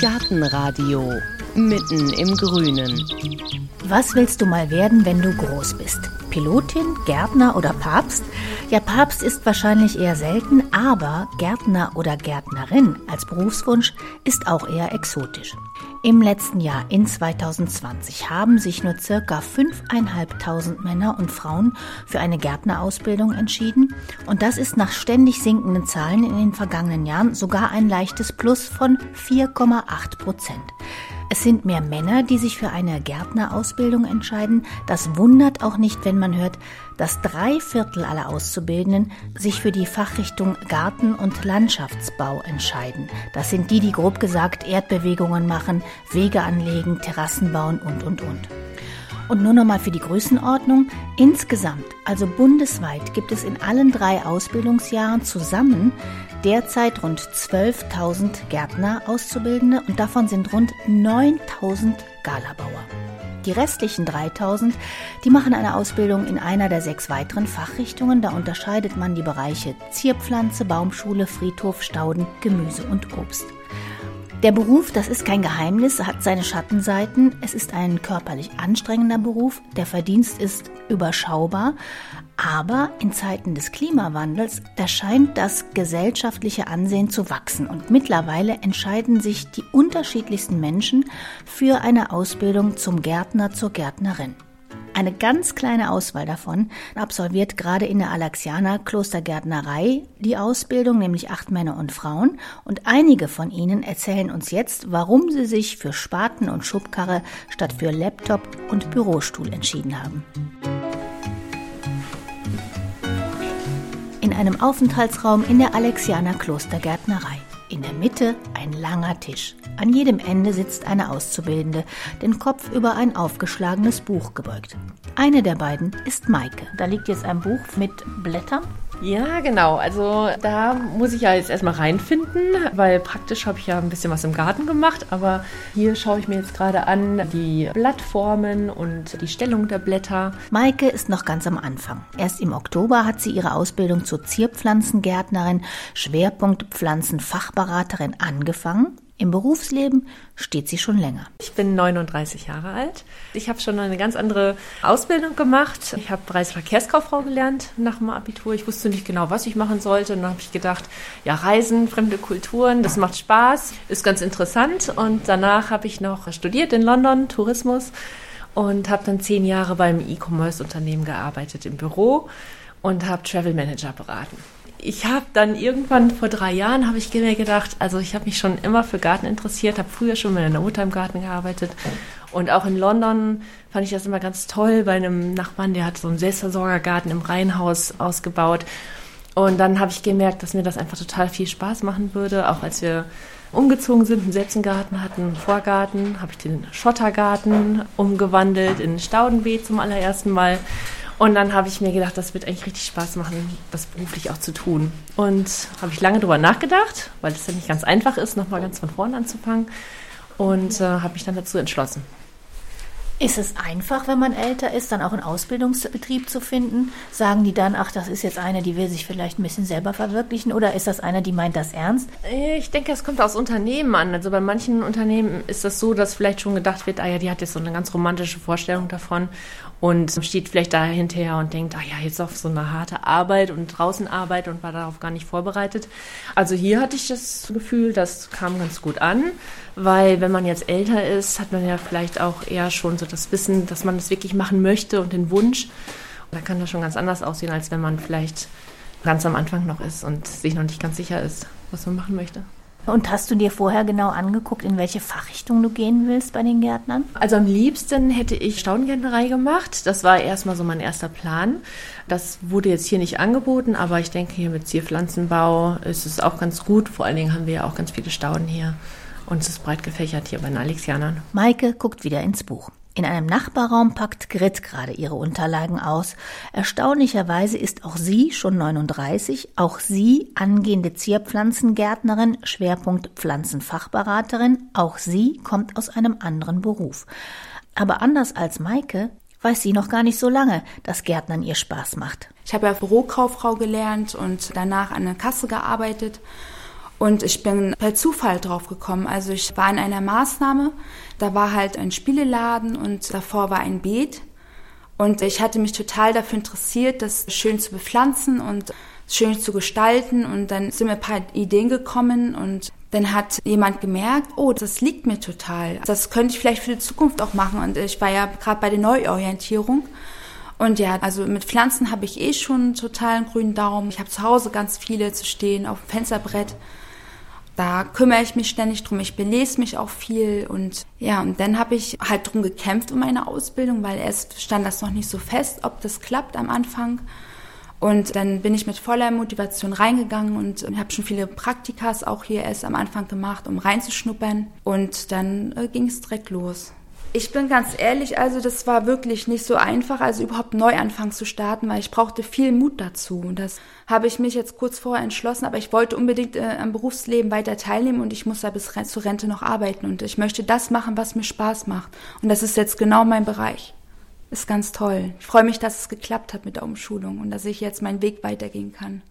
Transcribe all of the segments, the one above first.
Gartenradio mitten im Grünen. Was willst du mal werden, wenn du groß bist? Pilotin, Gärtner oder Papst? Ja, Papst ist wahrscheinlich eher selten, aber Gärtner oder Gärtnerin als Berufswunsch ist auch eher exotisch. Im letzten Jahr, in 2020, haben sich nur circa 5.500 Männer und Frauen für eine Gärtnerausbildung entschieden. Und das ist nach ständig sinkenden Zahlen in den vergangenen Jahren sogar ein leichtes Plus von 4,8 Prozent. Es sind mehr Männer, die sich für eine Gärtnerausbildung entscheiden. Das wundert auch nicht, wenn man hört, dass drei Viertel aller Auszubildenden sich für die Fachrichtung Garten- und Landschaftsbau entscheiden. Das sind die, die grob gesagt Erdbewegungen machen, Wege anlegen, Terrassen bauen und, und, und. Und nur noch mal für die Größenordnung. Insgesamt, also bundesweit, gibt es in allen drei Ausbildungsjahren zusammen derzeit rund 12.000 Gärtner Auszubildende und davon sind rund 9.000 Galabauer. Die restlichen 3000, die machen eine Ausbildung in einer der sechs weiteren Fachrichtungen. Da unterscheidet man die Bereiche Zierpflanze, Baumschule, Friedhof, Stauden, Gemüse und Obst. Der Beruf, das ist kein Geheimnis, hat seine Schattenseiten. Es ist ein körperlich anstrengender Beruf. Der Verdienst ist überschaubar. Aber in Zeiten des Klimawandels, da scheint das gesellschaftliche Ansehen zu wachsen und mittlerweile entscheiden sich die unterschiedlichsten Menschen für eine Ausbildung zum Gärtner, zur Gärtnerin. Eine ganz kleine Auswahl davon absolviert gerade in der Alexianer Klostergärtnerei die Ausbildung, nämlich acht Männer und Frauen. Und einige von ihnen erzählen uns jetzt, warum sie sich für Spaten und Schubkarre statt für Laptop und Bürostuhl entschieden haben. In einem Aufenthaltsraum in der Alexianer Klostergärtnerei. In der Mitte ein langer Tisch. An jedem Ende sitzt eine Auszubildende, den Kopf über ein aufgeschlagenes Buch gebeugt. Eine der beiden ist Maike. Da liegt jetzt ein Buch mit Blättern ja, genau. Also da muss ich ja jetzt erstmal reinfinden, weil praktisch habe ich ja ein bisschen was im Garten gemacht, aber hier schaue ich mir jetzt gerade an die Blattformen und die Stellung der Blätter. Maike ist noch ganz am Anfang. Erst im Oktober hat sie ihre Ausbildung zur Zierpflanzengärtnerin, Schwerpunkt Pflanzenfachberaterin angefangen im Berufsleben steht sie schon länger. Ich bin 39 Jahre alt. Ich habe schon eine ganz andere Ausbildung gemacht. Ich habe bereits Verkehrskauffrau gelernt nach dem Abitur. Ich wusste nicht genau, was ich machen sollte. Und dann habe ich gedacht, ja, Reisen, fremde Kulturen, das macht Spaß, ist ganz interessant. Und danach habe ich noch studiert in London, Tourismus, und habe dann zehn Jahre beim E-Commerce-Unternehmen gearbeitet im Büro und habe Travel Manager beraten. Ich habe dann irgendwann vor drei Jahren habe ich mir gedacht, also ich habe mich schon immer für Garten interessiert, habe früher schon mit einer Mutter im Garten gearbeitet. Und auch in London fand ich das immer ganz toll bei einem Nachbarn, der hat so einen Selbstversorgergarten im Reihenhaus ausgebaut. Und dann habe ich gemerkt, dass mir das einfach total viel Spaß machen würde, auch als wir umgezogen sind einen Garten hatten, einen Vorgarten, habe ich den Schottergarten umgewandelt in Staudenbeet zum allerersten Mal und dann habe ich mir gedacht, das wird eigentlich richtig Spaß machen, das beruflich auch zu tun. Und habe ich lange darüber nachgedacht, weil es ja nicht ganz einfach ist, nochmal ganz von vorne anzufangen. Und äh, habe mich dann dazu entschlossen. Ist es einfach, wenn man älter ist, dann auch einen Ausbildungsbetrieb zu finden? Sagen die dann, ach, das ist jetzt eine, die will sich vielleicht ein bisschen selber verwirklichen? Oder ist das eine, die meint das ernst? Ich denke, es kommt aus Unternehmen an. Also bei manchen Unternehmen ist das so, dass vielleicht schon gedacht wird, ah ja, die hat jetzt so eine ganz romantische Vorstellung davon und steht vielleicht da hinterher und denkt, ah ja, jetzt auf so eine harte Arbeit und draußen Arbeit und war darauf gar nicht vorbereitet. Also hier hatte ich das Gefühl, das kam ganz gut an, weil wenn man jetzt älter ist, hat man ja vielleicht auch eher schon so das Wissen, dass man das wirklich machen möchte und den Wunsch. Und da kann das schon ganz anders aussehen, als wenn man vielleicht ganz am Anfang noch ist und sich noch nicht ganz sicher ist, was man machen möchte. Und hast du dir vorher genau angeguckt, in welche Fachrichtung du gehen willst bei den Gärtnern? Also am liebsten hätte ich Staudengärtnerei gemacht. Das war erstmal so mein erster Plan. Das wurde jetzt hier nicht angeboten, aber ich denke hier mit Zierpflanzenbau ist es auch ganz gut. Vor allen Dingen haben wir ja auch ganz viele Stauden hier. Und es ist breit gefächert hier bei den Alexianern. Maike guckt wieder ins Buch. In einem Nachbarraum packt Grit gerade ihre Unterlagen aus. Erstaunlicherweise ist auch sie schon 39, auch sie angehende Zierpflanzengärtnerin, Schwerpunkt Pflanzenfachberaterin, auch sie kommt aus einem anderen Beruf. Aber anders als Maike weiß sie noch gar nicht so lange, dass Gärtnern ihr Spaß macht. Ich habe ja Bürokauffrau gelernt und danach an der Kasse gearbeitet Und ich bin per Zufall drauf gekommen. Also ich war in einer Maßnahme, da war halt ein Spieleladen und davor war ein Beet. Und ich hatte mich total dafür interessiert, das schön zu bepflanzen und schön zu gestalten. Und dann sind mir ein paar Ideen gekommen und dann hat jemand gemerkt, oh, das liegt mir total. Das könnte ich vielleicht für die Zukunft auch machen. Und ich war ja gerade bei der Neuorientierung. Und ja, also mit Pflanzen habe ich eh schon einen totalen grünen Daumen. Ich habe zu Hause ganz viele zu stehen auf dem Fensterbrett. Da kümmere ich mich ständig drum, ich belese mich auch viel und ja, und dann habe ich halt drum gekämpft um meine Ausbildung, weil erst stand das noch nicht so fest, ob das klappt am Anfang. Und dann bin ich mit voller Motivation reingegangen und habe schon viele Praktikas auch hier erst am Anfang gemacht, um reinzuschnuppern. Und dann äh, ging es direkt los. Ich bin ganz ehrlich, also das war wirklich nicht so einfach, also überhaupt Neuanfang zu starten, weil ich brauchte viel Mut dazu. Und das habe ich mich jetzt kurz vorher entschlossen, aber ich wollte unbedingt äh, am Berufsleben weiter teilnehmen und ich muss da bis zur Rente noch arbeiten und ich möchte das machen, was mir Spaß macht. Und das ist jetzt genau mein Bereich. Ist ganz toll. Ich freue mich, dass es geklappt hat mit der Umschulung und dass ich jetzt meinen Weg weitergehen kann.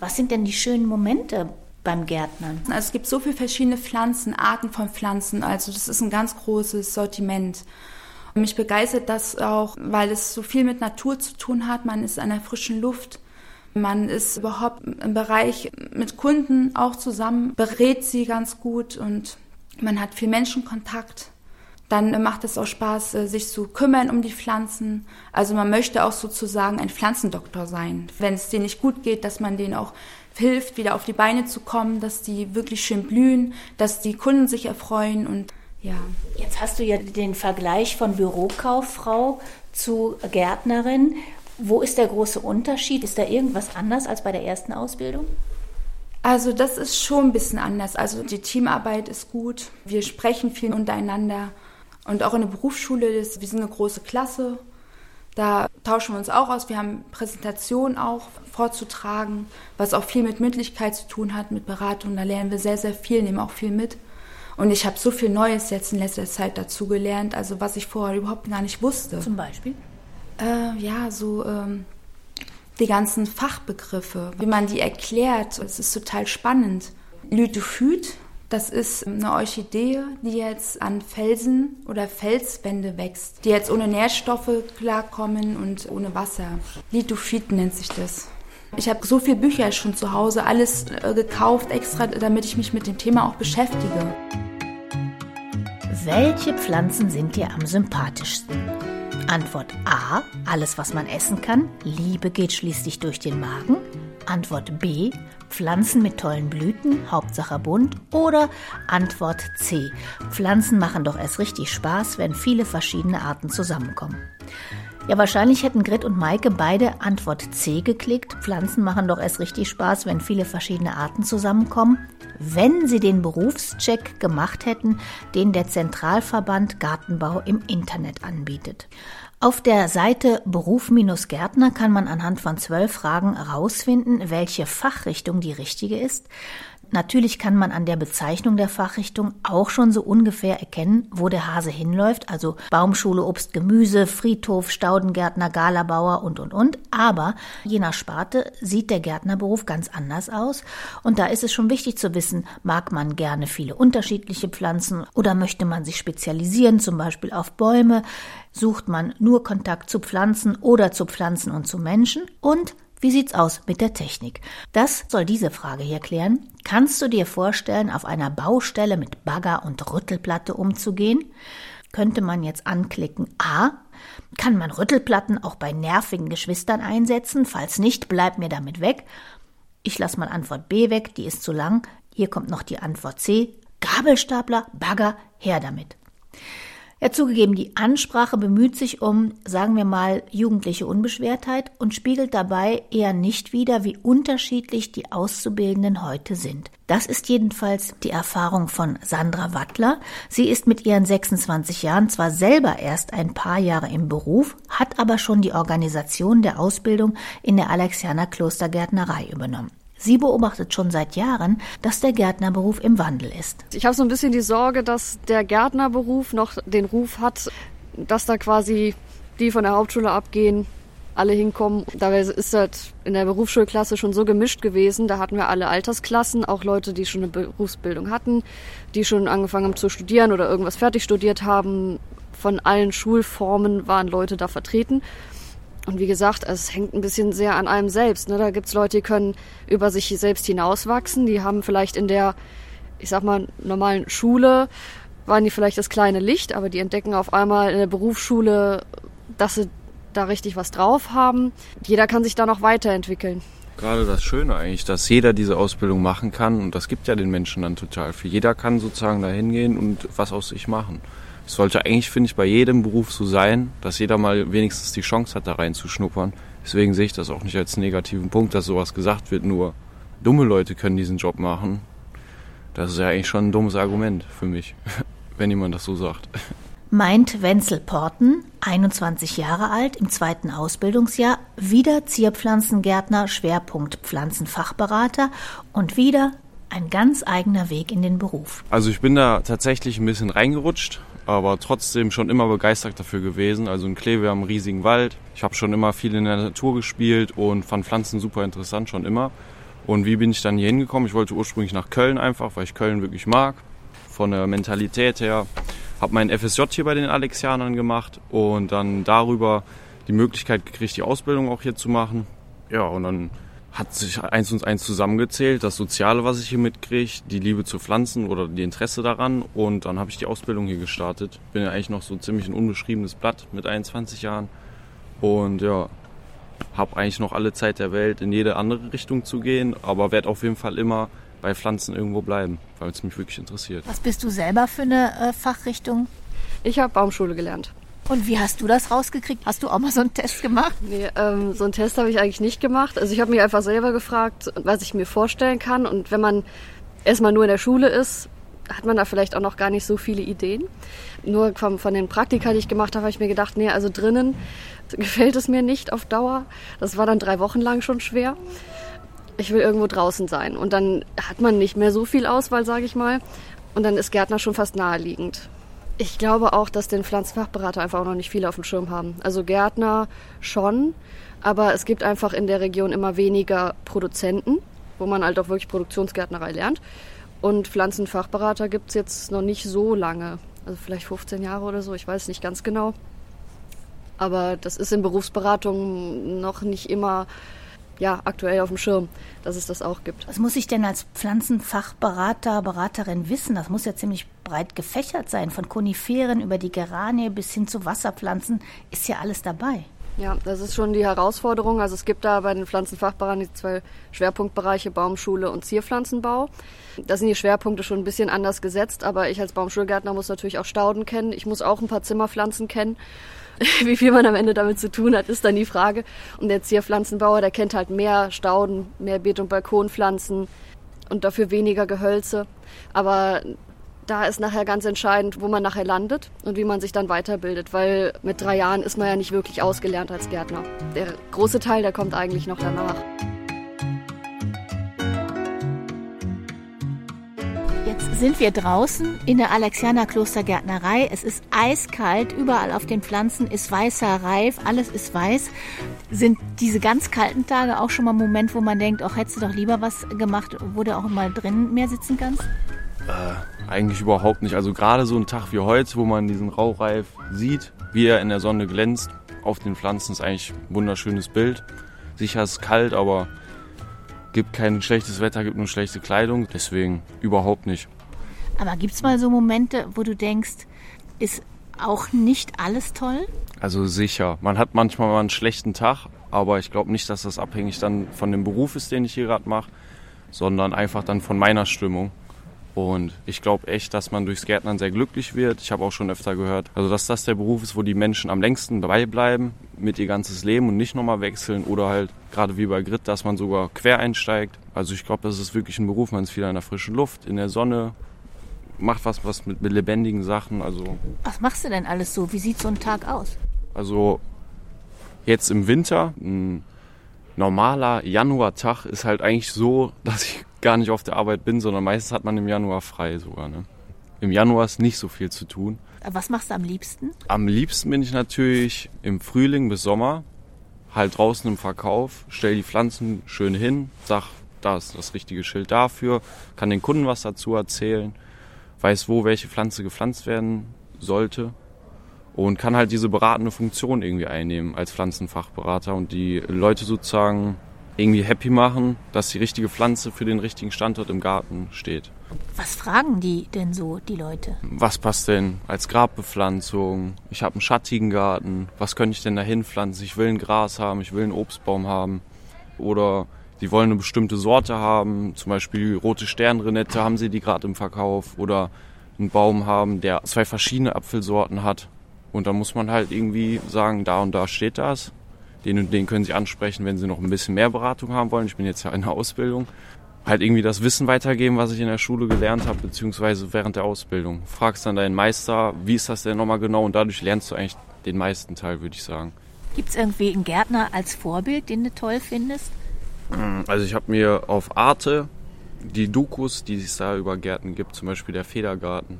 Was sind denn die schönen Momente beim Gärtnern? Also es gibt so viele verschiedene Pflanzen, Arten von Pflanzen. Also das ist ein ganz großes Sortiment. Mich begeistert das auch, weil es so viel mit Natur zu tun hat. Man ist an der frischen Luft. Man ist überhaupt im Bereich mit Kunden auch zusammen, berät sie ganz gut und man hat viel Menschenkontakt. Dann macht es auch Spaß, äh, sich zu kümmern um die Pflanzen. Also man möchte auch sozusagen ein Pflanzendoktor sein. Wenn es denen nicht gut geht, dass man denen auch hilft, wieder auf die Beine zu kommen, dass die wirklich schön blühen, dass die Kunden sich erfreuen und ja. Jetzt hast du ja den Vergleich von Bürokauffrau zu Gärtnerin. Wo ist der große Unterschied? Ist da irgendwas anders als bei der ersten Ausbildung? Also das ist schon ein bisschen anders. Also die Teamarbeit ist gut. Wir sprechen viel untereinander. Und auch in der Berufsschule, das, wir sind eine große Klasse. Da tauschen wir uns auch aus. Wir haben Präsentationen auch vorzutragen, was auch viel mit Mündlichkeit zu tun hat, mit Beratung. Da lernen wir sehr, sehr viel, nehmen auch viel mit. Und ich habe so viel Neues jetzt in letzter Zeit dazu gelernt, also was ich vorher überhaupt gar nicht wusste. Zum Beispiel? Äh, ja, so ähm, die ganzen Fachbegriffe, wie man die erklärt. Es ist total spannend. Lydophyt das ist eine Orchidee, die jetzt an Felsen oder Felswände wächst, die jetzt ohne Nährstoffe klarkommen und ohne Wasser. Lithophyt nennt sich das. Ich habe so viele Bücher schon zu Hause, alles äh, gekauft, extra, damit ich mich mit dem Thema auch beschäftige. Welche Pflanzen sind dir am sympathischsten? Antwort A, alles, was man essen kann. Liebe geht schließlich durch den Magen. Antwort B, Pflanzen mit tollen Blüten, Hauptsache bunt. Oder Antwort C, Pflanzen machen doch erst richtig Spaß, wenn viele verschiedene Arten zusammenkommen. Ja, wahrscheinlich hätten Grit und Maike beide Antwort C geklickt. Pflanzen machen doch erst richtig Spaß, wenn viele verschiedene Arten zusammenkommen. Wenn sie den Berufscheck gemacht hätten, den der Zentralverband Gartenbau im Internet anbietet. Auf der Seite Beruf-Gärtner kann man anhand von zwölf Fragen herausfinden, welche Fachrichtung die richtige ist. Natürlich kann man an der Bezeichnung der Fachrichtung auch schon so ungefähr erkennen, wo der Hase hinläuft, also Baumschule, Obst, Gemüse, Friedhof, Staudengärtner, Galabauer und, und, und. Aber je nach Sparte sieht der Gärtnerberuf ganz anders aus. Und da ist es schon wichtig zu wissen, mag man gerne viele unterschiedliche Pflanzen oder möchte man sich spezialisieren, zum Beispiel auf Bäume, sucht man nur Kontakt zu Pflanzen oder zu Pflanzen und zu Menschen und wie sieht's aus mit der Technik? Das soll diese Frage hier klären. Kannst du dir vorstellen, auf einer Baustelle mit Bagger und Rüttelplatte umzugehen? Könnte man jetzt anklicken A. Kann man Rüttelplatten auch bei nervigen Geschwistern einsetzen? Falls nicht, bleib mir damit weg. Ich lasse mal Antwort B weg, die ist zu lang. Hier kommt noch die Antwort C. Gabelstapler, Bagger, her damit. Ja, zugegeben, die Ansprache bemüht sich um, sagen wir mal, jugendliche Unbeschwertheit und spiegelt dabei eher nicht wider, wie unterschiedlich die Auszubildenden heute sind. Das ist jedenfalls die Erfahrung von Sandra Wattler. Sie ist mit ihren 26 Jahren zwar selber erst ein paar Jahre im Beruf, hat aber schon die Organisation der Ausbildung in der Alexianer Klostergärtnerei übernommen. Sie beobachtet schon seit Jahren, dass der Gärtnerberuf im Wandel ist. Ich habe so ein bisschen die Sorge, dass der Gärtnerberuf noch den Ruf hat, dass da quasi die von der Hauptschule abgehen, alle hinkommen. Dabei ist halt in der Berufsschulklasse schon so gemischt gewesen. Da hatten wir alle Altersklassen, auch Leute, die schon eine Berufsbildung hatten, die schon angefangen haben zu studieren oder irgendwas fertig studiert haben. Von allen Schulformen waren Leute da vertreten. Und wie gesagt, es hängt ein bisschen sehr an einem selbst. Ne? Da gibt's Leute, die können über sich selbst hinauswachsen. Die haben vielleicht in der, ich sag mal, normalen Schule, waren die vielleicht das kleine Licht, aber die entdecken auf einmal in der Berufsschule, dass sie da richtig was drauf haben. Jeder kann sich da noch weiterentwickeln. Gerade das Schöne eigentlich, dass jeder diese Ausbildung machen kann und das gibt ja den Menschen dann total viel. Jeder kann sozusagen da hingehen und was aus sich machen. Es sollte eigentlich, finde ich, bei jedem Beruf so sein, dass jeder mal wenigstens die Chance hat, da reinzuschnuppern. Deswegen sehe ich das auch nicht als negativen Punkt, dass sowas gesagt wird, nur dumme Leute können diesen Job machen. Das ist ja eigentlich schon ein dummes Argument für mich, wenn jemand das so sagt meint Wenzel Porten, 21 Jahre alt, im zweiten Ausbildungsjahr, wieder Zierpflanzengärtner, Schwerpunkt Pflanzenfachberater und wieder ein ganz eigener Weg in den Beruf. Also ich bin da tatsächlich ein bisschen reingerutscht, aber trotzdem schon immer begeistert dafür gewesen. Also in Kleve wir einen riesigen Wald. Ich habe schon immer viel in der Natur gespielt und fand Pflanzen super interessant schon immer. Und wie bin ich dann hier hingekommen? Ich wollte ursprünglich nach Köln einfach, weil ich Köln wirklich mag. Von der Mentalität her habe mein FSJ hier bei den Alexianern gemacht und dann darüber die Möglichkeit gekriegt, die Ausbildung auch hier zu machen. Ja, und dann hat sich eins und eins zusammengezählt, das Soziale, was ich hier mitkriege, die Liebe zu Pflanzen oder die Interesse daran und dann habe ich die Ausbildung hier gestartet. Bin ja eigentlich noch so ziemlich ein unbeschriebenes Blatt mit 21 Jahren und ja, habe eigentlich noch alle Zeit der Welt in jede andere Richtung zu gehen, aber werde auf jeden Fall immer bei Pflanzen irgendwo bleiben, weil es mich wirklich interessiert. Was bist du selber für eine äh, Fachrichtung? Ich habe Baumschule gelernt. Und wie hast du das rausgekriegt? Hast du auch mal so einen Test gemacht? Nee, ähm, so einen Test habe ich eigentlich nicht gemacht. Also ich habe mich einfach selber gefragt, was ich mir vorstellen kann. Und wenn man erstmal nur in der Schule ist, hat man da vielleicht auch noch gar nicht so viele Ideen. Nur von, von den Praktika, die ich gemacht habe, habe ich mir gedacht, nee, also drinnen gefällt es mir nicht auf Dauer. Das war dann drei Wochen lang schon schwer ich will irgendwo draußen sein. Und dann hat man nicht mehr so viel Auswahl, sage ich mal. Und dann ist Gärtner schon fast naheliegend. Ich glaube auch, dass den Pflanzenfachberater einfach auch noch nicht viele auf dem Schirm haben. Also Gärtner schon, aber es gibt einfach in der Region immer weniger Produzenten, wo man halt auch wirklich Produktionsgärtnerei lernt. Und Pflanzenfachberater gibt es jetzt noch nicht so lange. Also vielleicht 15 Jahre oder so, ich weiß nicht ganz genau. Aber das ist in Berufsberatung noch nicht immer ja, aktuell auf dem Schirm, dass es das auch gibt. Was muss ich denn als Pflanzenfachberater, Beraterin wissen? Das muss ja ziemlich breit gefächert sein. Von Koniferen über die Geranie bis hin zu Wasserpflanzen ist ja alles dabei. Ja, das ist schon die Herausforderung. Also es gibt da bei den Pflanzenfachberatern die zwei Schwerpunktbereiche Baumschule und Zierpflanzenbau. Da sind die Schwerpunkte schon ein bisschen anders gesetzt, aber ich als Baumschulgärtner muss natürlich auch Stauden kennen. Ich muss auch ein paar Zimmerpflanzen kennen Wie viel man am Ende damit zu tun hat, ist dann die Frage. Und der Zierpflanzenbauer, der kennt halt mehr Stauden, mehr Beet- und Balkonpflanzen und dafür weniger Gehölze. Aber da ist nachher ganz entscheidend, wo man nachher landet und wie man sich dann weiterbildet, weil mit drei Jahren ist man ja nicht wirklich ausgelernt als Gärtner. Der große Teil, der kommt eigentlich noch danach. Sind wir draußen in der Alexianer Klostergärtnerei. Es ist eiskalt, überall auf den Pflanzen ist weißer Reif, alles ist weiß. Sind diese ganz kalten Tage auch schon mal ein Moment, wo man denkt, auch hättest du doch lieber was gemacht, wo du auch mal drin mehr sitzen kannst? Äh, eigentlich überhaupt nicht. Also gerade so ein Tag wie heute, wo man diesen Rauchreif sieht, wie er in der Sonne glänzt, auf den Pflanzen ist eigentlich ein wunderschönes Bild. Sicher ist es kalt, aber gibt kein schlechtes Wetter, gibt nur schlechte Kleidung. Deswegen überhaupt nicht. Aber gibt es mal so Momente, wo du denkst, ist auch nicht alles toll? Also sicher. Man hat manchmal mal einen schlechten Tag, aber ich glaube nicht, dass das abhängig dann von dem Beruf ist, den ich hier gerade mache, sondern einfach dann von meiner Stimmung. Und ich glaube echt, dass man durchs Gärtnern sehr glücklich wird. Ich habe auch schon öfter gehört, also dass das der Beruf ist, wo die Menschen am längsten dabei bleiben mit ihr ganzes Leben und nicht nochmal wechseln oder halt gerade wie bei Grit, dass man sogar quer einsteigt. Also ich glaube, das ist wirklich ein Beruf. Man ist wieder in der frischen Luft, in der Sonne, macht was, was mit, mit lebendigen Sachen. Also was machst du denn alles so? Wie sieht so ein Tag aus? Also jetzt im Winter, ein normaler Januartag ist halt eigentlich so, dass ich gar nicht auf der Arbeit bin, sondern meistens hat man im Januar frei sogar. Ne? Im Januar ist nicht so viel zu tun. Was machst du am liebsten? Am liebsten bin ich natürlich im Frühling bis Sommer halt draußen im Verkauf, stell die Pflanzen schön hin, sag, da ist das richtige Schild dafür, kann den Kunden was dazu erzählen, weiß, wo welche Pflanze gepflanzt werden sollte und kann halt diese beratende Funktion irgendwie einnehmen als Pflanzenfachberater und die Leute sozusagen irgendwie happy machen, dass die richtige Pflanze für den richtigen Standort im Garten steht. Was fragen die denn so, die Leute? Was passt denn als Grabbepflanzung? Ich habe einen schattigen Garten. Was könnte ich denn da hinpflanzen? Ich will ein Gras haben, ich will einen Obstbaum haben. Oder sie wollen eine bestimmte Sorte haben, zum Beispiel rote Sternrenette, haben sie die gerade im Verkauf. Oder einen Baum haben, der zwei verschiedene Apfelsorten hat. Und da muss man halt irgendwie sagen, da und da steht das den und den können Sie ansprechen, wenn Sie noch ein bisschen mehr Beratung haben wollen. Ich bin jetzt ja in der Ausbildung. Halt irgendwie das Wissen weitergeben, was ich in der Schule gelernt habe, beziehungsweise während der Ausbildung. Fragst dann deinen Meister, wie ist das denn nochmal genau? Und dadurch lernst du eigentlich den meisten Teil, würde ich sagen. Gibt es irgendwie einen Gärtner als Vorbild, den du toll findest? Also ich habe mir auf Arte die Dokus, die es da über Gärten gibt, zum Beispiel der Federgarten.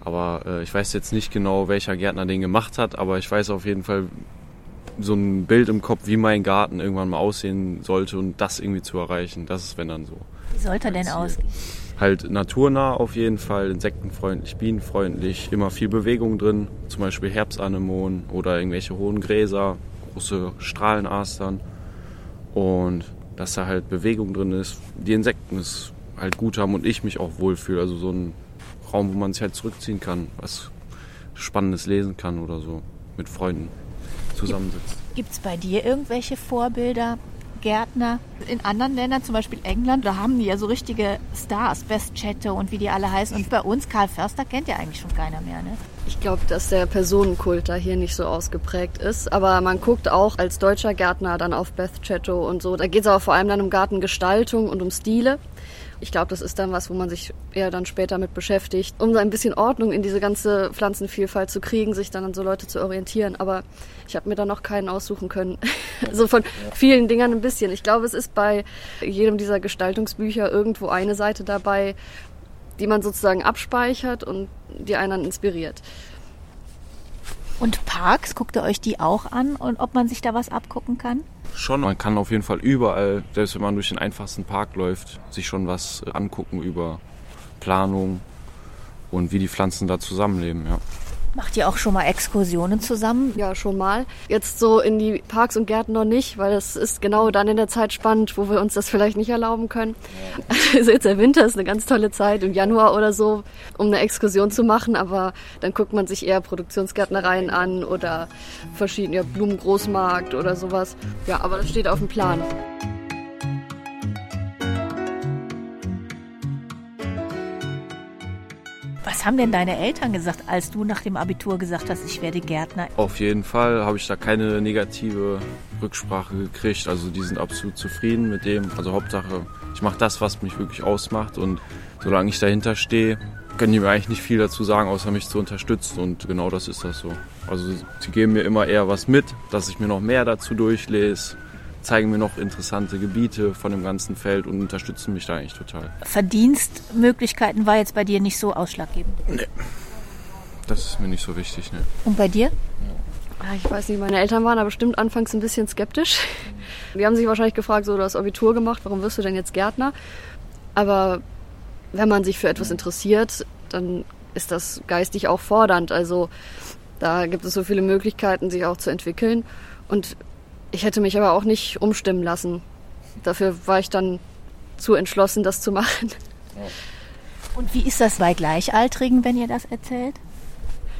Aber äh, ich weiß jetzt nicht genau, welcher Gärtner den gemacht hat, aber ich weiß auf jeden Fall, so ein Bild im Kopf, wie mein Garten irgendwann mal aussehen sollte und das irgendwie zu erreichen. Das ist wenn dann so. Wie sollte er denn aussehen? Halt naturnah auf jeden Fall, insektenfreundlich, bienenfreundlich, immer viel Bewegung drin, zum Beispiel Herbstanemonen oder irgendwelche hohen Gräser, große Strahlenastern und dass da halt Bewegung drin ist, die Insekten es halt gut haben und ich mich auch wohlfühle. Also so ein Raum, wo man sich halt zurückziehen kann, was Spannendes lesen kann oder so mit Freunden zusammensitzt. Gibt es bei dir irgendwelche Vorbilder, Gärtner in anderen Ländern, zum Beispiel England? Da haben die ja so richtige Stars, Best Chatto und wie die alle heißen. Und bei uns, Karl Förster, kennt ja eigentlich schon keiner mehr, ne? Ich glaube, dass der Personenkult da hier nicht so ausgeprägt ist. Aber man guckt auch als deutscher Gärtner dann auf Beth Chatto und so. Da geht es aber vor allem dann um Gartengestaltung und um Stile. Ich glaube, das ist dann was, wo man sich eher dann später mit beschäftigt, um so ein bisschen Ordnung in diese ganze Pflanzenvielfalt zu kriegen, sich dann an so Leute zu orientieren. Aber ich habe mir da noch keinen aussuchen können. also von vielen Dingern ein bisschen. Ich glaube, es ist bei jedem dieser Gestaltungsbücher irgendwo eine Seite dabei, die man sozusagen abspeichert und die einen dann inspiriert. Und Parks, guckt ihr euch die auch an und ob man sich da was abgucken kann? Schon, man kann auf jeden Fall überall, selbst wenn man durch den einfachsten Park läuft, sich schon was angucken über Planung und wie die Pflanzen da zusammenleben, ja. Macht ihr auch schon mal Exkursionen zusammen? Ja, schon mal. Jetzt so in die Parks und Gärten noch nicht, weil das ist genau dann in der Zeit spannend, wo wir uns das vielleicht nicht erlauben können. Also jetzt der Winter ist eine ganz tolle Zeit, im Januar oder so, um eine Exkursion zu machen, aber dann guckt man sich eher Produktionsgärtnereien an oder verschiedene ja, Blumengroßmarkt oder sowas. Ja, aber das steht auf dem Plan. Was haben denn deine Eltern gesagt, als du nach dem Abitur gesagt hast, ich werde Gärtner? Auf jeden Fall habe ich da keine negative Rücksprache gekriegt. Also die sind absolut zufrieden mit dem. Also Hauptsache, ich mache das, was mich wirklich ausmacht. Und solange ich dahinter stehe, können die mir eigentlich nicht viel dazu sagen, außer mich zu unterstützen. Und genau das ist das so. Also sie geben mir immer eher was mit, dass ich mir noch mehr dazu durchlese zeigen mir noch interessante Gebiete von dem ganzen Feld und unterstützen mich da eigentlich total. Verdienstmöglichkeiten war jetzt bei dir nicht so ausschlaggebend? Nee. Das ist mir nicht so wichtig, ne. Und bei dir? Ja, ich weiß nicht, meine Eltern waren da bestimmt anfangs ein bisschen skeptisch. Die haben sich wahrscheinlich gefragt, so du hast Abitur gemacht, warum wirst du denn jetzt Gärtner? Aber wenn man sich für etwas interessiert, dann ist das geistig auch fordernd. Also da gibt es so viele Möglichkeiten, sich auch zu entwickeln. Und ich hätte mich aber auch nicht umstimmen lassen. Dafür war ich dann zu entschlossen, das zu machen. Und wie ist das bei Gleichaltrigen, wenn ihr das erzählt?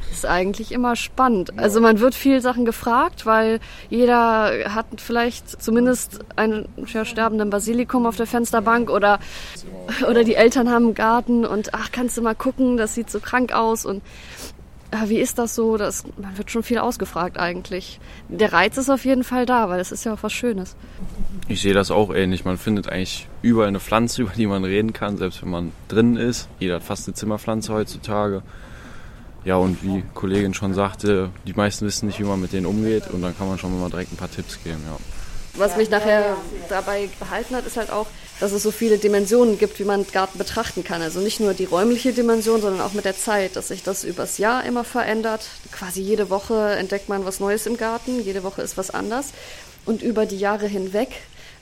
Das ist eigentlich immer spannend. Also man wird viel Sachen gefragt, weil jeder hat vielleicht zumindest einen ja, sterbenden Basilikum auf der Fensterbank oder, oder die Eltern haben einen Garten und ach, kannst du mal gucken, das sieht so krank aus und wie ist das so? Das, man wird schon viel ausgefragt eigentlich. Der Reiz ist auf jeden Fall da, weil es ist ja auch was Schönes. Ich sehe das auch ähnlich. Man findet eigentlich überall eine Pflanze, über die man reden kann, selbst wenn man drin ist. Jeder hat fast eine Zimmerpflanze heutzutage. Ja, und wie Kollegin schon sagte, die meisten wissen nicht, wie man mit denen umgeht und dann kann man schon mal direkt ein paar Tipps geben. Ja. Was mich nachher dabei behalten hat, ist halt auch, dass es so viele Dimensionen gibt, wie man Garten betrachten kann. Also nicht nur die räumliche Dimension, sondern auch mit der Zeit, dass sich das übers Jahr immer verändert. Quasi jede Woche entdeckt man was Neues im Garten, jede Woche ist was anders. Und über die Jahre hinweg,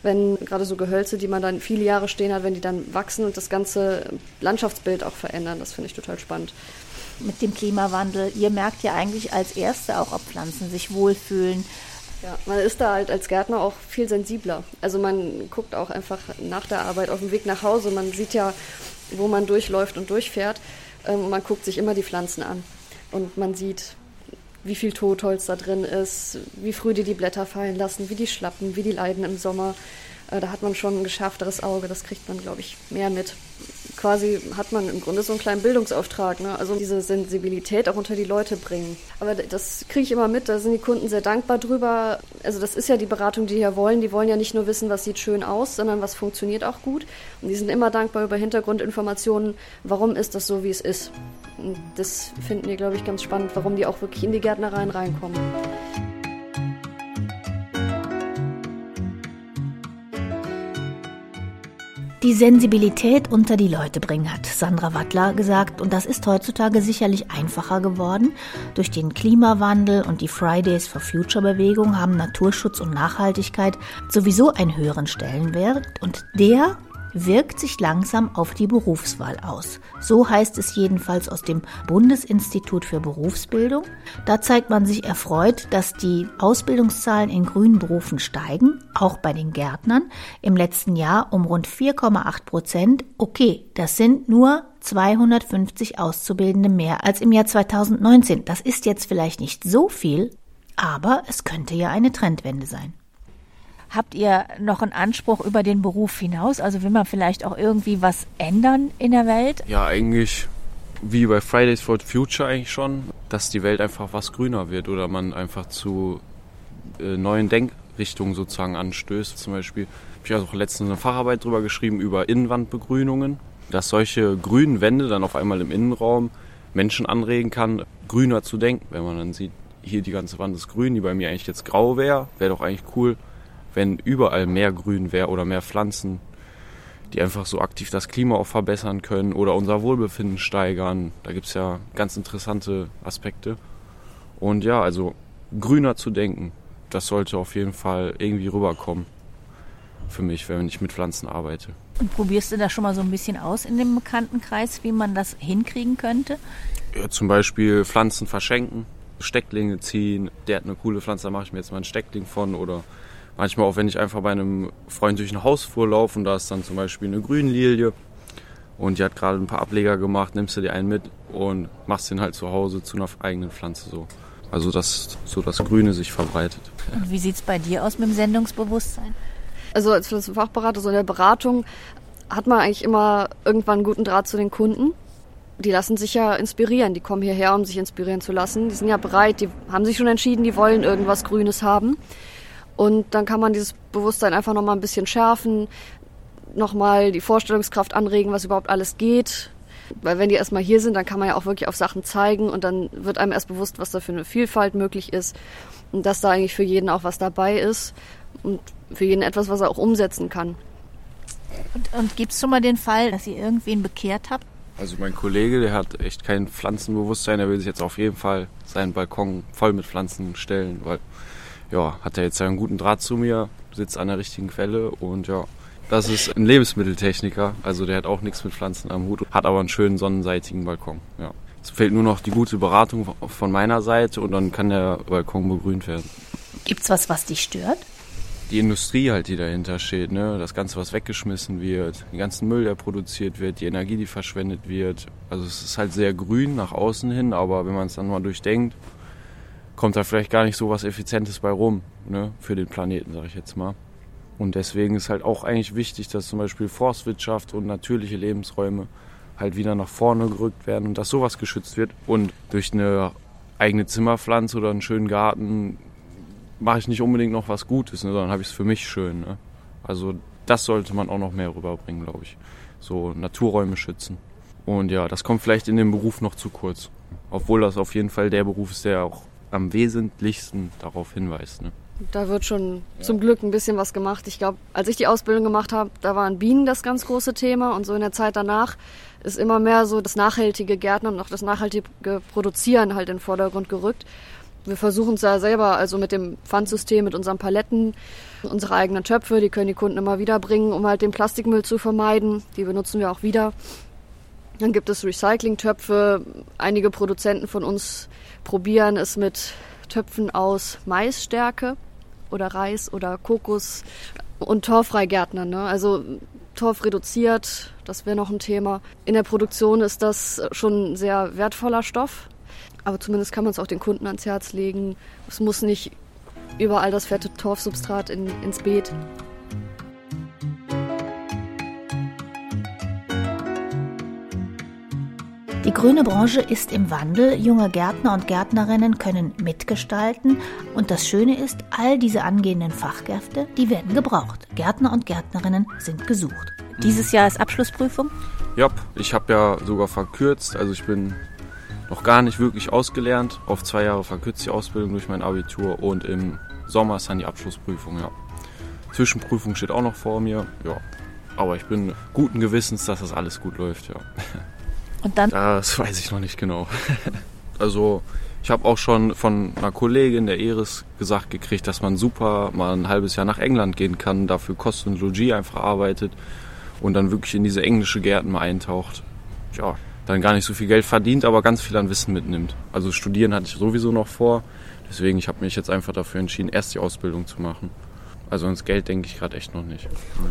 wenn gerade so Gehölze, die man dann viele Jahre stehen hat, wenn die dann wachsen und das ganze Landschaftsbild auch verändern, das finde ich total spannend. Mit dem Klimawandel, ihr merkt ja eigentlich als Erste auch, ob Pflanzen sich wohlfühlen. Ja, man ist da halt als Gärtner auch viel sensibler. Also man guckt auch einfach nach der Arbeit auf dem Weg nach Hause. Man sieht ja, wo man durchläuft und durchfährt. Ähm, man guckt sich immer die Pflanzen an. Und man sieht, wie viel Totholz da drin ist, wie früh die die Blätter fallen lassen, wie die schlappen, wie die leiden im Sommer. Äh, da hat man schon ein geschärfteres Auge, das kriegt man, glaube ich, mehr mit. Quasi hat man im Grunde so einen kleinen Bildungsauftrag, ne? also diese Sensibilität auch unter die Leute bringen. Aber das kriege ich immer mit, da sind die Kunden sehr dankbar drüber. Also das ist ja die Beratung, die hier wollen. Die wollen ja nicht nur wissen, was sieht schön aus, sondern was funktioniert auch gut. Und die sind immer dankbar über Hintergrundinformationen, warum ist das so, wie es ist. Und das finden die, glaube ich, ganz spannend, warum die auch wirklich in die Gärtnereien reinkommen. Die Sensibilität unter die Leute bringen, hat Sandra Wattler gesagt. Und das ist heutzutage sicherlich einfacher geworden. Durch den Klimawandel und die Fridays for Future Bewegung haben Naturschutz und Nachhaltigkeit sowieso einen höheren Stellenwert. Und der wirkt sich langsam auf die Berufswahl aus. So heißt es jedenfalls aus dem Bundesinstitut für Berufsbildung. Da zeigt man sich erfreut, dass die Ausbildungszahlen in grünen Berufen steigen, auch bei den Gärtnern, im letzten Jahr um rund 4,8 Prozent. Okay, das sind nur 250 Auszubildende mehr als im Jahr 2019. Das ist jetzt vielleicht nicht so viel, aber es könnte ja eine Trendwende sein. Habt ihr noch einen Anspruch über den Beruf hinaus? Also will man vielleicht auch irgendwie was ändern in der Welt? Ja, eigentlich wie bei Fridays for Future eigentlich schon, dass die Welt einfach was grüner wird oder man einfach zu äh, neuen Denkrichtungen sozusagen anstößt. Zum Beispiel habe ich auch letztens eine Facharbeit drüber geschrieben über Innenwandbegrünungen, dass solche grünen Wände dann auf einmal im Innenraum Menschen anregen kann, grüner zu denken. Wenn man dann sieht, hier die ganze Wand ist grün, die bei mir eigentlich jetzt grau wäre, wäre doch eigentlich cool, wenn überall mehr Grün wäre oder mehr Pflanzen, die einfach so aktiv das Klima auch verbessern können oder unser Wohlbefinden steigern. Da gibt es ja ganz interessante Aspekte. Und ja, also grüner zu denken, das sollte auf jeden Fall irgendwie rüberkommen für mich, wenn ich mit Pflanzen arbeite. Und probierst du das schon mal so ein bisschen aus in dem Bekanntenkreis, wie man das hinkriegen könnte? Ja, zum Beispiel Pflanzen verschenken, Stecklinge ziehen. Der hat eine coole Pflanze, da mache ich mir jetzt mal einen Steckling von oder Manchmal auch, wenn ich einfach bei einem Freund durch ein Haus vorlaufe und da ist dann zum Beispiel eine Grünlilie und die hat gerade ein paar Ableger gemacht, nimmst du dir einen mit und machst den halt zu Hause zu einer eigenen Pflanze so. Also dass so das Grüne sich verbreitet. Und wie sieht es bei dir aus mit dem Sendungsbewusstsein? Also als Fachberater, so in der Beratung, hat man eigentlich immer irgendwann einen guten Draht zu den Kunden. Die lassen sich ja inspirieren, die kommen hierher, um sich inspirieren zu lassen. Die sind ja bereit, die haben sich schon entschieden, die wollen irgendwas Grünes haben. Und dann kann man dieses Bewusstsein einfach nochmal ein bisschen schärfen, nochmal die Vorstellungskraft anregen, was überhaupt alles geht. Weil wenn die erstmal hier sind, dann kann man ja auch wirklich auf Sachen zeigen und dann wird einem erst bewusst, was da für eine Vielfalt möglich ist und dass da eigentlich für jeden auch was dabei ist und für jeden etwas, was er auch umsetzen kann. Und, und gibt es schon mal den Fall, dass ihr irgendwen bekehrt habt? Also mein Kollege, der hat echt kein Pflanzenbewusstsein, der will sich jetzt auf jeden Fall seinen Balkon voll mit Pflanzen stellen, weil ja, hat er jetzt einen guten Draht zu mir, sitzt an der richtigen Quelle und ja, das ist ein Lebensmitteltechniker, also der hat auch nichts mit Pflanzen am Hut, hat aber einen schönen sonnenseitigen Balkon. Ja. Es fehlt nur noch die gute Beratung von meiner Seite und dann kann der Balkon begrünt werden. Gibt's was, was dich stört? Die Industrie halt, die dahinter steht, ne? das Ganze, was weggeschmissen wird, den ganzen Müll, der produziert wird, die Energie, die verschwendet wird. Also es ist halt sehr grün nach außen hin, aber wenn man es dann mal durchdenkt, kommt da vielleicht gar nicht so was Effizientes bei rum, ne, für den Planeten, sage ich jetzt mal. Und deswegen ist halt auch eigentlich wichtig, dass zum Beispiel Forstwirtschaft und natürliche Lebensräume halt wieder nach vorne gerückt werden und dass sowas geschützt wird. Und durch eine eigene Zimmerpflanze oder einen schönen Garten mache ich nicht unbedingt noch was Gutes, ne, sondern habe ich es für mich schön. Ne? Also das sollte man auch noch mehr rüberbringen, glaube ich. So Naturräume schützen. Und ja, das kommt vielleicht in dem Beruf noch zu kurz. Obwohl das auf jeden Fall der Beruf ist, der auch am wesentlichsten darauf hinweist. Ne? Da wird schon ja. zum Glück ein bisschen was gemacht. Ich glaube, als ich die Ausbildung gemacht habe, da waren Bienen das ganz große Thema und so in der Zeit danach ist immer mehr so das nachhaltige Gärtnern und auch das nachhaltige Produzieren halt in den Vordergrund gerückt. Wir versuchen es ja selber, also mit dem Pfandsystem, mit unseren Paletten, unsere eigenen Töpfe, die können die Kunden immer wieder bringen, um halt den Plastikmüll zu vermeiden. Die benutzen wir auch wieder. Dann gibt es Recycling-Töpfe. Einige Produzenten von uns probieren es mit Töpfen aus Maisstärke oder Reis oder Kokos und Torfreigärtnern. Ne? Also Torf reduziert, das wäre noch ein Thema. In der Produktion ist das schon ein sehr wertvoller Stoff. Aber zumindest kann man es auch den Kunden ans Herz legen. Es muss nicht überall das fette Torfsubstrat in, ins Beet. Die grüne Branche ist im Wandel. Junge Gärtner und Gärtnerinnen können mitgestalten. Und das Schöne ist, all diese angehenden Fachkräfte, die werden gebraucht. Gärtner und Gärtnerinnen sind gesucht. Dieses Jahr ist Abschlussprüfung? Ja, ich habe ja sogar verkürzt. Also ich bin noch gar nicht wirklich ausgelernt. Auf zwei Jahre verkürzt die Ausbildung durch mein Abitur und im Sommer ist dann die Abschlussprüfung, ja. Zwischenprüfung steht auch noch vor mir, ja. Aber ich bin guten Gewissens, dass das alles gut läuft, ja. Und dann? Das weiß ich noch nicht genau. Also ich habe auch schon von einer Kollegin der Eris gesagt gekriegt, dass man super mal ein halbes Jahr nach England gehen kann, dafür Kost und Logis einfach arbeitet und dann wirklich in diese englische Gärten mal eintaucht. Ja, dann gar nicht so viel Geld verdient, aber ganz viel an Wissen mitnimmt. Also studieren hatte ich sowieso noch vor, deswegen ich habe mich jetzt einfach dafür entschieden, erst die Ausbildung zu machen. Also ins Geld denke ich gerade echt noch nicht.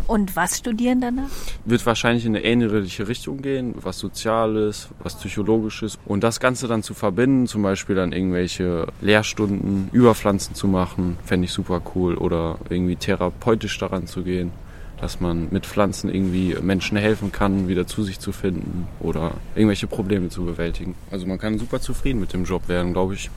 Und was studieren danach? Wird wahrscheinlich in eine ähnliche Richtung gehen, was Soziales, was Psychologisches. Und das Ganze dann zu verbinden, zum Beispiel dann irgendwelche Lehrstunden über Pflanzen zu machen, fände ich super cool. Oder irgendwie therapeutisch daran zu gehen, dass man mit Pflanzen irgendwie Menschen helfen kann, wieder zu sich zu finden oder irgendwelche Probleme zu bewältigen. Also man kann super zufrieden mit dem Job werden, glaube ich.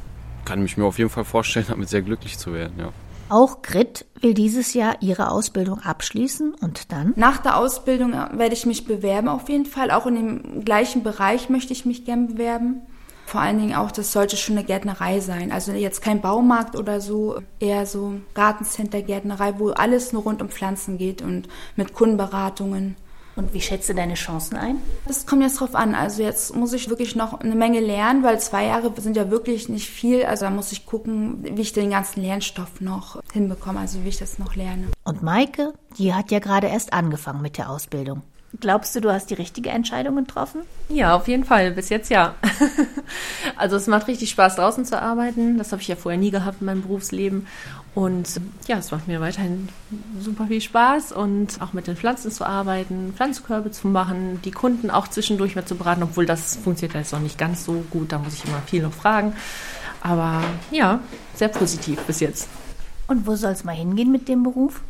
Kann mich mir auf jeden Fall vorstellen, damit sehr glücklich zu werden, ja. Auch Grit will dieses Jahr ihre Ausbildung abschließen und dann? Nach der Ausbildung werde ich mich bewerben auf jeden Fall. Auch in dem gleichen Bereich möchte ich mich gern bewerben. Vor allen Dingen auch, das sollte schon eine Gärtnerei sein. Also jetzt kein Baumarkt oder so, eher so Gartencenter, Gärtnerei, wo alles nur rund um Pflanzen geht und mit Kundenberatungen. Und wie schätzt du deine Chancen ein? Das kommt jetzt drauf an. Also jetzt muss ich wirklich noch eine Menge lernen, weil zwei Jahre sind ja wirklich nicht viel. Also da muss ich gucken, wie ich den ganzen Lernstoff noch hinbekomme, also wie ich das noch lerne. Und Maike, die hat ja gerade erst angefangen mit der Ausbildung. Glaubst du, du hast die richtige Entscheidung getroffen? Ja, auf jeden Fall. Bis jetzt ja. also es macht richtig Spaß, draußen zu arbeiten. Das habe ich ja vorher nie gehabt in meinem Berufsleben. Und ja, es macht mir weiterhin super viel Spaß und auch mit den Pflanzen zu arbeiten, Pflanzkörbe zu machen, die Kunden auch zwischendurch mehr zu beraten, obwohl das funktioniert jetzt noch nicht ganz so gut. Da muss ich immer viel noch fragen. Aber ja, sehr positiv bis jetzt. Und wo soll es mal hingehen mit dem Beruf?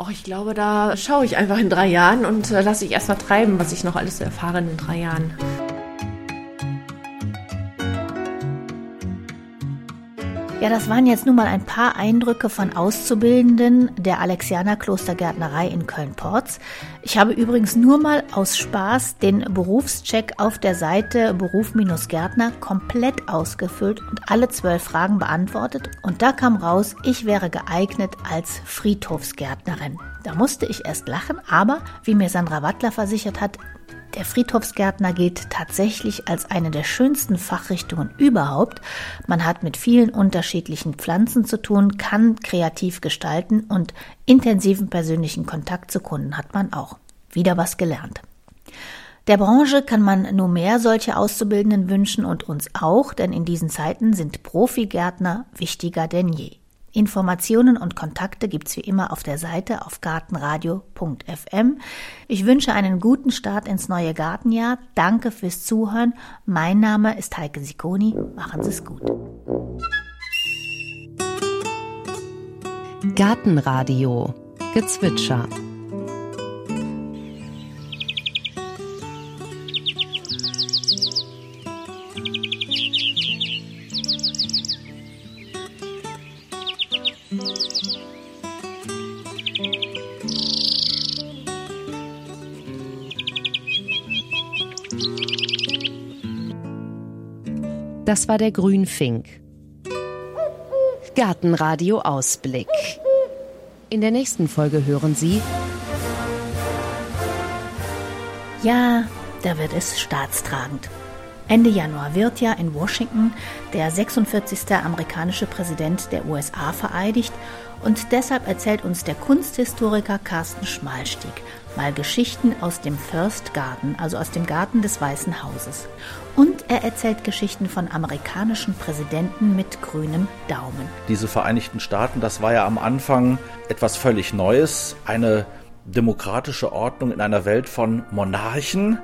Oh, ich glaube, da schaue ich einfach in drei Jahren und äh, lasse ich erst mal treiben, was ich noch alles erfahre in drei Jahren. Ja, das waren jetzt nun mal ein paar Eindrücke von Auszubildenden der Alexianer Klostergärtnerei in Köln-Porz. Ich habe übrigens nur mal aus Spaß den Berufscheck auf der Seite Beruf-Gärtner komplett ausgefüllt und alle zwölf Fragen beantwortet. Und da kam raus, ich wäre geeignet als Friedhofsgärtnerin. Da musste ich erst lachen, aber wie mir Sandra Wattler versichert hat, der Friedhofsgärtner gilt tatsächlich als eine der schönsten Fachrichtungen überhaupt. Man hat mit vielen unterschiedlichen Pflanzen zu tun, kann kreativ gestalten und intensiven persönlichen Kontakt zu Kunden hat man auch. Wieder was gelernt. Der Branche kann man nur mehr solche Auszubildenden wünschen und uns auch, denn in diesen Zeiten sind Profigärtner wichtiger denn je. Informationen und Kontakte gibt's wie immer auf der Seite auf gartenradio.fm. Ich wünsche einen guten Start ins neue Gartenjahr. Danke fürs Zuhören. Mein Name ist Heike Sikoni. Machen Sie es gut. Gartenradio Gezwitscher Das war der Grünfink. Gartenradio Ausblick. In der nächsten Folge hören Sie. Ja, da wird es staatstragend. Ende Januar wird ja in Washington der 46. amerikanische Präsident der USA vereidigt und deshalb erzählt uns der Kunsthistoriker Carsten Schmalstieg mal Geschichten aus dem First Garden, also aus dem Garten des Weißen Hauses. Und er erzählt Geschichten von amerikanischen Präsidenten mit grünem Daumen. Diese Vereinigten Staaten, das war ja am Anfang etwas völlig Neues, eine demokratische Ordnung in einer Welt von Monarchen.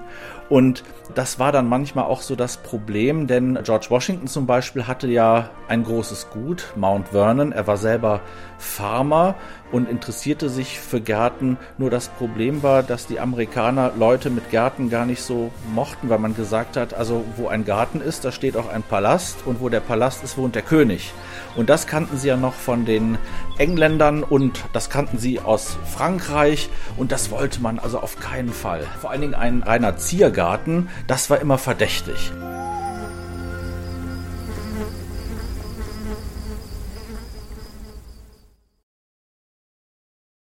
Und das war dann manchmal auch so das Problem, denn George Washington zum Beispiel hatte ja ein großes Gut, Mount Vernon. Er war selber Farmer und interessierte sich für Gärten. Nur das Problem war, dass die Amerikaner Leute mit Gärten gar nicht so mochten, weil man gesagt hat, also wo ein Garten ist, da steht auch ein Palast und wo der Palast ist, wohnt der König. Und das kannten sie ja noch von den Engländern und das kannten sie aus Frankreich und das wollte man also auf keinen Fall. Vor allen Dingen ein reiner Ziergarten, das war immer verdächtig.